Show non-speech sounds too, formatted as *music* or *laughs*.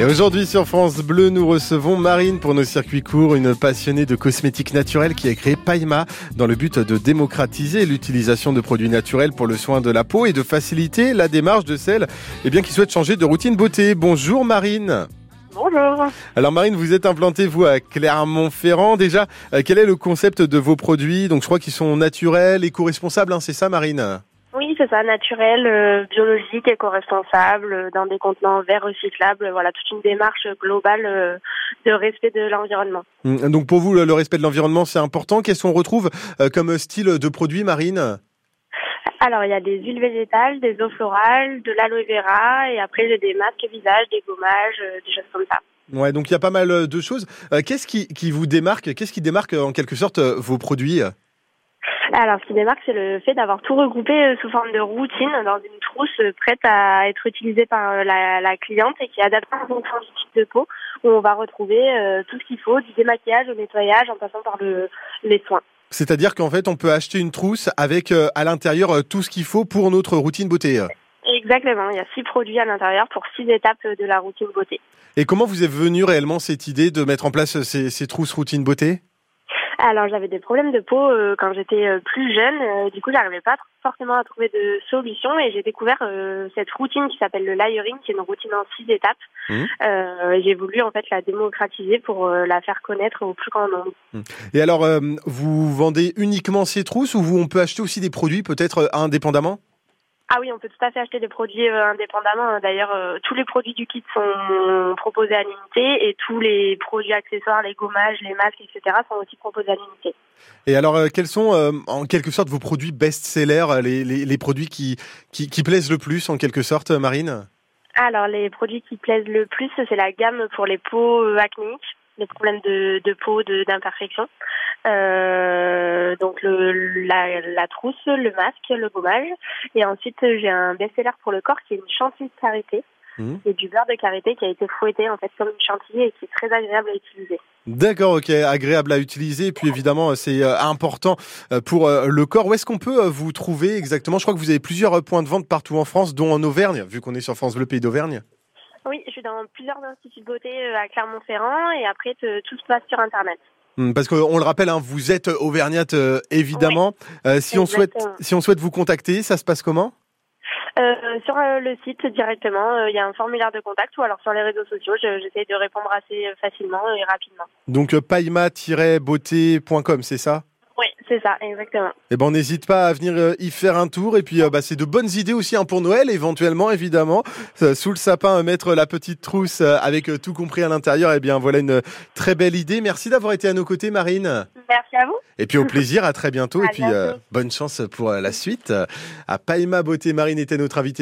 Et aujourd'hui sur France Bleu, nous recevons Marine pour nos circuits courts, une passionnée de cosmétiques naturels qui a créé Paima dans le but de démocratiser l'utilisation de produits naturels pour le soin de la peau et de faciliter la démarche de celles eh bien, qui souhaitent changer de routine beauté. Bonjour Marine. Bonjour. Alors Marine, vous êtes implantée vous à Clermont-Ferrand. Déjà, euh, quel est le concept de vos produits? Donc je crois qu'ils sont naturels, éco-responsables, hein, c'est ça Marine? C'est ça, naturel, euh, biologique, éco-responsable, euh, dans des contenants verts recyclables. Voilà, toute une démarche globale euh, de respect de l'environnement. Hum, Donc pour vous, le respect de l'environnement, c'est important. Qu'est-ce qu'on retrouve comme style de produit Marine? Alors, il y a des huiles végétales, des eaux florales, de l'aloe vera, et après j'ai des masques visage, des gommages, des choses comme ça. Ouais, donc il y a pas mal de choses. Qu'est-ce qui, qui vous démarque Qu'est-ce qui démarque en quelque sorte vos produits? Alors, ce qui démarque, c'est le fait d'avoir tout regroupé euh, sous forme de routine dans une trousse euh, prête à être utilisée par euh, la, la cliente et qui est adaptée fonction du type de peau, où on va retrouver tout ce qu'il faut, du démaquillage au nettoyage, en passant par le, les soins. C'est-à-dire qu'en fait, on peut acheter une trousse avec à l'intérieur tout ce qu'il faut pour notre routine beauté. Exactement, il y a six produits à l'intérieur pour six étapes de la routine beauté. Et comment vous est venue réellement cette idée de mettre en place ces, ces trousses routine beauté? Alors j'avais des problèmes de peau euh, quand j'étais euh, plus jeune, euh, du coup j'arrivais pas forcément à trouver de solution et j'ai découvert cette routine qui s'appelle le layering, qui est une routine en six étapes. Et j'ai voulu en fait la démocratiser pour la faire connaître au plus grand nombre. Et alors, vous vendez uniquement ces trousses ou vous, on peut acheter aussi des produits peut-être indépendamment? Ah oui, on peut tout à fait acheter des produits euh, indépendamment. D'ailleurs, euh, tous les produits du kit sont proposés à l'unité et tous les produits accessoires, les gommages, les masques, etc. sont aussi proposés à l'unité. Et alors, euh, quels sont en quelque sorte vos produits best-sellers, les, les, les produits qui, qui, qui plaisent le plus en quelque sorte, Marine? Alors, les produits qui plaisent le plus, c'est la gamme pour les peaux acnéiques, les problèmes de, de peau, de- d'imperfection. Le, la, la trousse, le masque, le gommage. Et ensuite, j'ai un best-seller pour le corps qui est une chantilly de karité. Mhm. C'est du beurre de karité qui a été fouetté en fait comme une chantilly et qui est très agréable à utiliser. D'accord, ok, agréable à utiliser. Et puis évidemment, euh, c'est euh, important euh, pour le corps. Où est-ce qu'on peut vous trouver exactement? Je crois que vous avez plusieurs points de vente partout en France, dont en Auvergne, vu qu'on est sur France Bleu Pays d'Auvergne. Oui, je suis dans plusieurs instituts de beauté à Clermont-Ferrand et après tout se passe sur Internet. Hum, Parce qu'on le rappelle, hein, vous êtes auvergnate euh, évidemment. Euh, si on souhaite, si on souhaite vous contacter, ça se passe comment? Euh, sur euh, le site directement, il y a un formulaire de contact ou alors sur les réseaux sociaux, je- j'essaie de répondre assez facilement et rapidement. Donc paima-beauté.com, c'est ça? C'est ça, exactement. Eh ben, on n'hésite pas à venir euh, y faire un tour. Et puis, euh, bah, c'est de bonnes idées aussi hein, pour Noël, éventuellement, évidemment. Euh, sous le sapin, mettre la petite trousse avec tout compris à l'intérieur. Eh bien, voilà une très belle idée. Merci d'avoir été à nos côtés, Marine. Merci à vous. Et puis, au plaisir. À très bientôt. *laughs* À et puis, bonne chance pour la suite. À Paima Beauté, Marine était notre invitée.